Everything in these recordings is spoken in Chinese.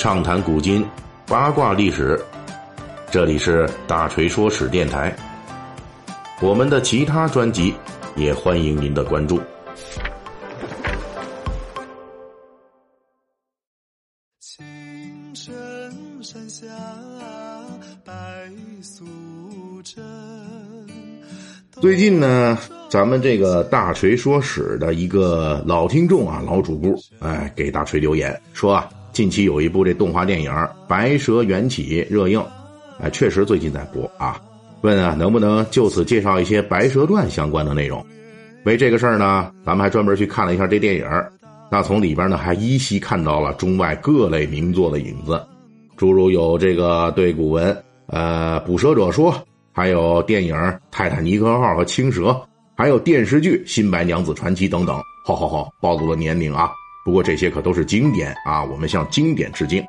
畅谈古今，八卦历史。这里是大锤说史电台。我们的其他专辑也欢迎您的关注。青城山下白素贞。最近呢，咱们这个大锤说史的一个老听众啊，老主顾，哎，给大锤留言说啊，近期有一部这动画电影《白蛇缘起》热映，哎，确实最近在播啊。问啊，能不能就此介绍一些《白蛇传》相关的内容？为这个事儿呢，咱们还专门去看了一下这电影。那从里边呢，还依稀看到了中外各类名作的影子，诸如有这个对古文呃《捕蛇者说》，还有电影《泰坦尼克号》和《青蛇》，还有电视剧《新白娘子传奇》等等。好好好，暴露了年龄啊！不过这些可都是经典啊，我们向经典致敬。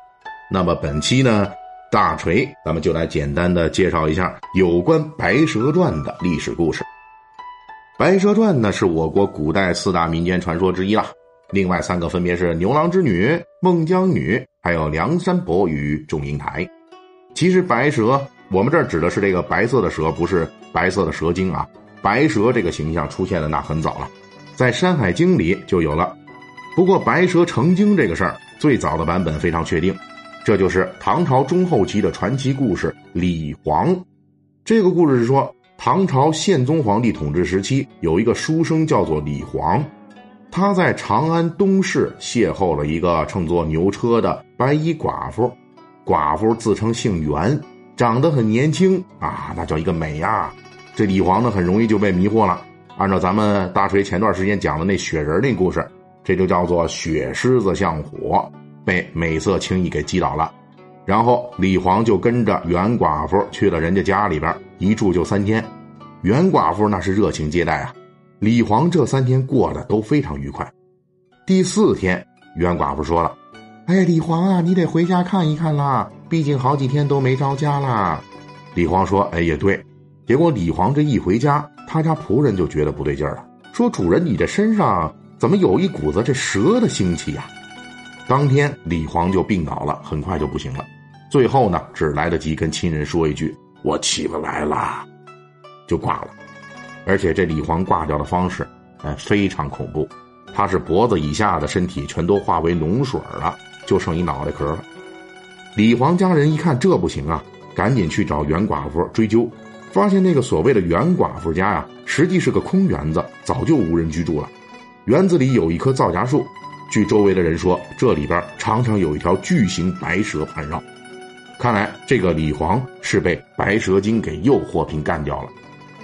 那么本期呢，大锤咱们就来简单的介绍一下有关《白蛇传》的历史故事。《白蛇传》呢，是我国古代四大民间传说之一啦。另外三个分别是牛郎织女、孟姜女，还有梁山伯与祝英台。其实白蛇，我们这儿指的是这个白色的蛇，不是白色的蛇精啊。白蛇这个形象出现的那很早了，在《山海经》里就有了。不过白蛇成精这个事儿，最早的版本非常确定，这就是唐朝中后期的传奇故事李黄。这个故事是说，唐朝宪宗皇帝统治时期，有一个书生叫做李黄。他在长安东市邂逅了一个乘坐牛车的白衣寡妇，寡妇自称姓袁，长得很年轻啊，那叫一个美呀。这李黄呢，很容易就被迷惑了。按照咱们大锤前段时间讲的那雪人那故事，这就叫做雪狮子像火，被美色轻易给击倒了。然后李黄就跟着袁寡妇去了人家家里边，一住就三天。袁寡妇那是热情接待啊。李黄这三天过得都非常愉快。第四天，袁寡妇说了：“哎，李黄啊，你得回家看一看啦，毕竟好几天都没着家啦。”李黄说：“哎，也对。”结果李黄这一回家，他家仆人就觉得不对劲了，说：“主人，你这身上怎么有一股子这蛇的腥气呀？”当天，李黄就病倒了，很快就不行了。最后呢，只来得及跟亲人说一句：“我起不来了”，就挂了。而且这李黄挂掉的方式，哎，非常恐怖。他是脖子以下的身体全都化为脓水了，就剩一脑袋壳了。李黄家人一看这不行啊，赶紧去找袁寡妇追究，发现那个所谓的袁寡妇家呀，实际是个空园子，早就无人居住了。园子里有一棵皂荚树，据周围的人说，这里边常常有一条巨型白蛇盘绕。看来这个李黄是被白蛇精给诱惑并干掉了。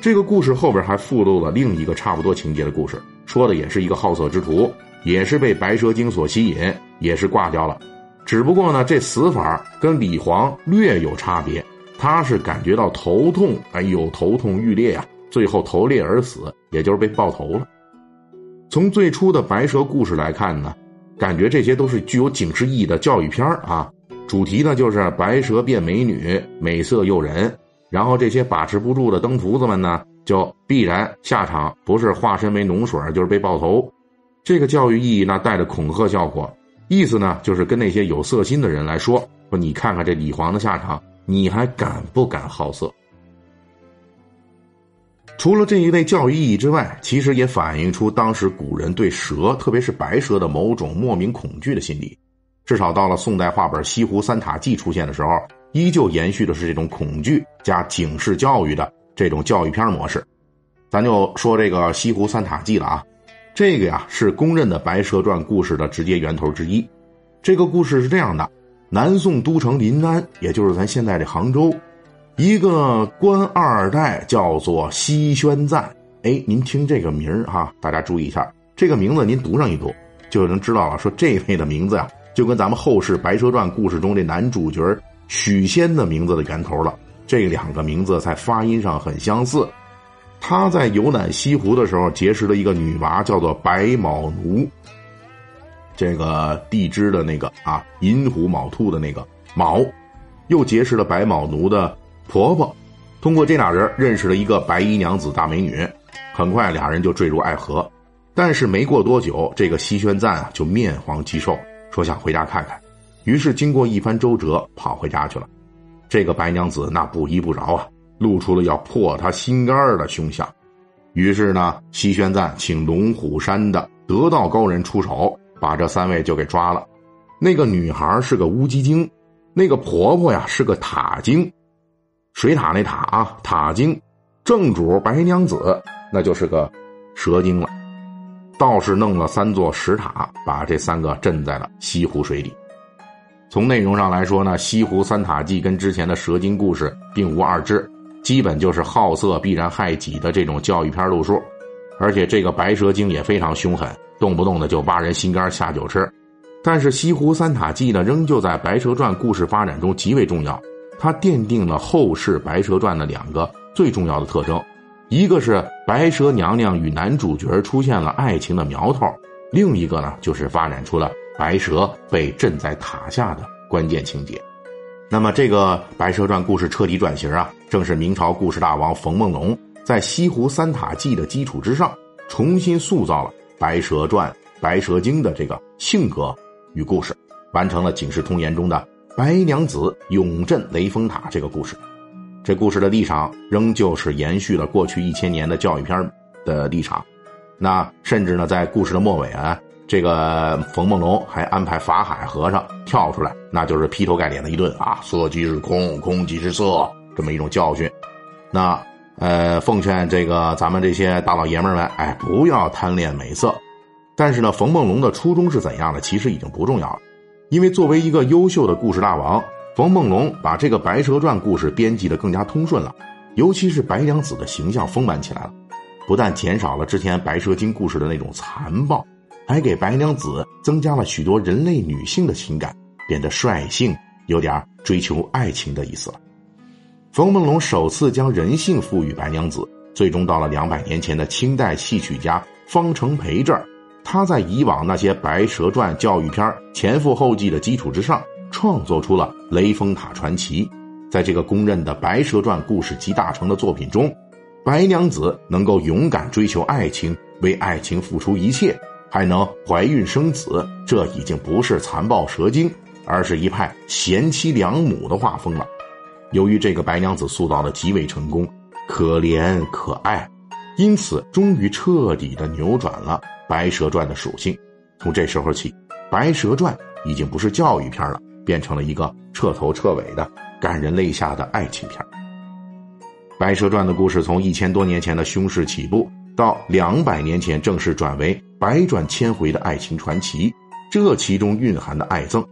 这个故事后边还附录了另一个差不多情节的故事，说的也是一个好色之徒，也是被白蛇精所吸引，也是挂掉了。只不过呢，这死法跟李黄略有差别，他是感觉到头痛，哎呦，头痛欲裂呀，最后头裂而死，也就是被爆头了。从最初的白蛇故事来看呢，感觉这些都是具有警示意义的教育片啊，主题呢就是白蛇变美女，美色诱人。然后这些把持不住的登徒子们呢，就必然下场不是化身为脓水，就是被爆头。这个教育意义呢，带着恐吓效果，意思呢就是跟那些有色心的人来说：说你看看这李黄的下场，你还敢不敢好色？除了这一类教育意义之外，其实也反映出当时古人对蛇，特别是白蛇的某种莫名恐惧的心理。至少到了宋代画本《西湖三塔记》出现的时候。依旧延续的是这种恐惧加警示教育的这种教育片模式，咱就说这个《西湖三塔记》了啊，这个呀是公认的《白蛇传》故事的直接源头之一。这个故事是这样的：南宋都城临安，也就是咱现在这杭州，一个官二代叫做西宣赞。哎，您听这个名儿哈，大家注意一下，这个名字您读上一读，就能知道了。说这位的名字呀，就跟咱们后世《白蛇传》故事中这男主角许仙的名字的源头了，这两个名字在发音上很相似。他在游览西湖的时候结识了一个女娃，叫做白卯奴。这个地支的那个啊，寅虎卯兔的那个卯，又结识了白卯奴的婆婆。通过这俩人认识了一个白衣娘子大美女，很快俩人就坠入爱河。但是没过多久，这个西宣赞啊就面黄肌瘦，说想回家看看。于是经过一番周折，跑回家去了。这个白娘子那不依不饶啊，露出了要破他心肝的凶相。于是呢，西宣赞请龙虎山的得道高人出手，把这三位就给抓了。那个女孩是个乌鸡精，那个婆婆呀是个塔精，水塔那塔啊塔精，正主白娘子那就是个蛇精了。道士弄了三座石塔，把这三个镇在了西湖水里。从内容上来说呢，《西湖三塔记》跟之前的蛇精故事并无二致。基本就是好色必然害己的这种教育片路数，而且这个白蛇精也非常凶狠，动不动的就挖人心肝下酒吃。但是《西湖三塔记》呢，仍旧在《白蛇传》故事发展中极为重要，它奠定了后世《白蛇传》的两个最重要的特征：一个是白蛇娘娘与男主角出现了爱情的苗头，另一个呢就是发展出了白蛇被镇在塔下的关键情节。那么，这个《白蛇传》故事彻底转型啊，正是明朝故事大王冯梦龙在《西湖三塔记》的基础之上，重新塑造了《白蛇传》白蛇精的这个性格与故事，完成了《警世通言》中的白娘子永镇雷峰塔这个故事。这故事的立场仍旧是延续了过去一千年的教育片的立场，那甚至呢，在故事的末尾啊。这个冯梦龙还安排法海和尚跳出来，那就是劈头盖脸的一顿啊，色即是空，空即是色，这么一种教训。那呃，奉劝这个咱们这些大老爷们们，哎，不要贪恋美色。但是呢，冯梦龙的初衷是怎样的，其实已经不重要了，因为作为一个优秀的故事大王，冯梦龙把这个《白蛇传》故事编辑的更加通顺了，尤其是白娘子的形象丰满起来了，不但减少了之前白蛇精故事的那种残暴。还给白娘子增加了许多人类女性的情感，变得率性，有点追求爱情的意思了。冯梦龙首次将人性赋予白娘子，最终到了两百年前的清代戏曲家方成培这儿，他在以往那些《白蛇传》教育片前赴后继的基础之上，创作出了《雷峰塔传奇》。在这个公认的《白蛇传》故事集大成的作品中，白娘子能够勇敢追求爱情，为爱情付出一切。还能怀孕生子，这已经不是残暴蛇精，而是一派贤妻良母的画风了。由于这个白娘子塑造的极为成功，可怜可爱，因此终于彻底的扭转了《白蛇传》的属性。从这时候起，《白蛇传》已经不是教育片了，变成了一个彻头彻尾的感人泪下的爱情片。《白蛇传》的故事从一千多年前的凶事起步。到两百年前正式转为百转千回的爱情传奇，这其中蕴含的爱憎，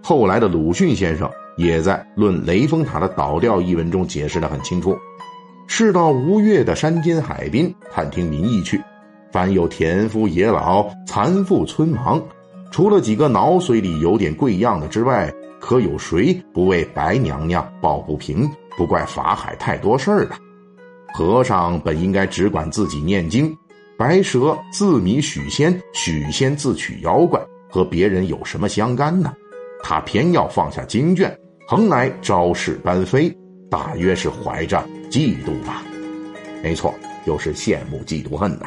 后来的鲁迅先生也在《论雷峰塔的倒掉》一文中解释的很清楚。世道无越的山间海滨，探听民意去。凡有田夫野老、残妇村盲，除了几个脑髓里有点贵样的之外，可有谁不为白娘娘抱不平？不怪法海太多事儿的。和尚本应该只管自己念经，白蛇自迷许仙，许仙自取妖怪，和别人有什么相干呢？他偏要放下经卷，横来招式班飞，大约是怀着嫉妒吧。没错，又是羡慕嫉妒恨呐。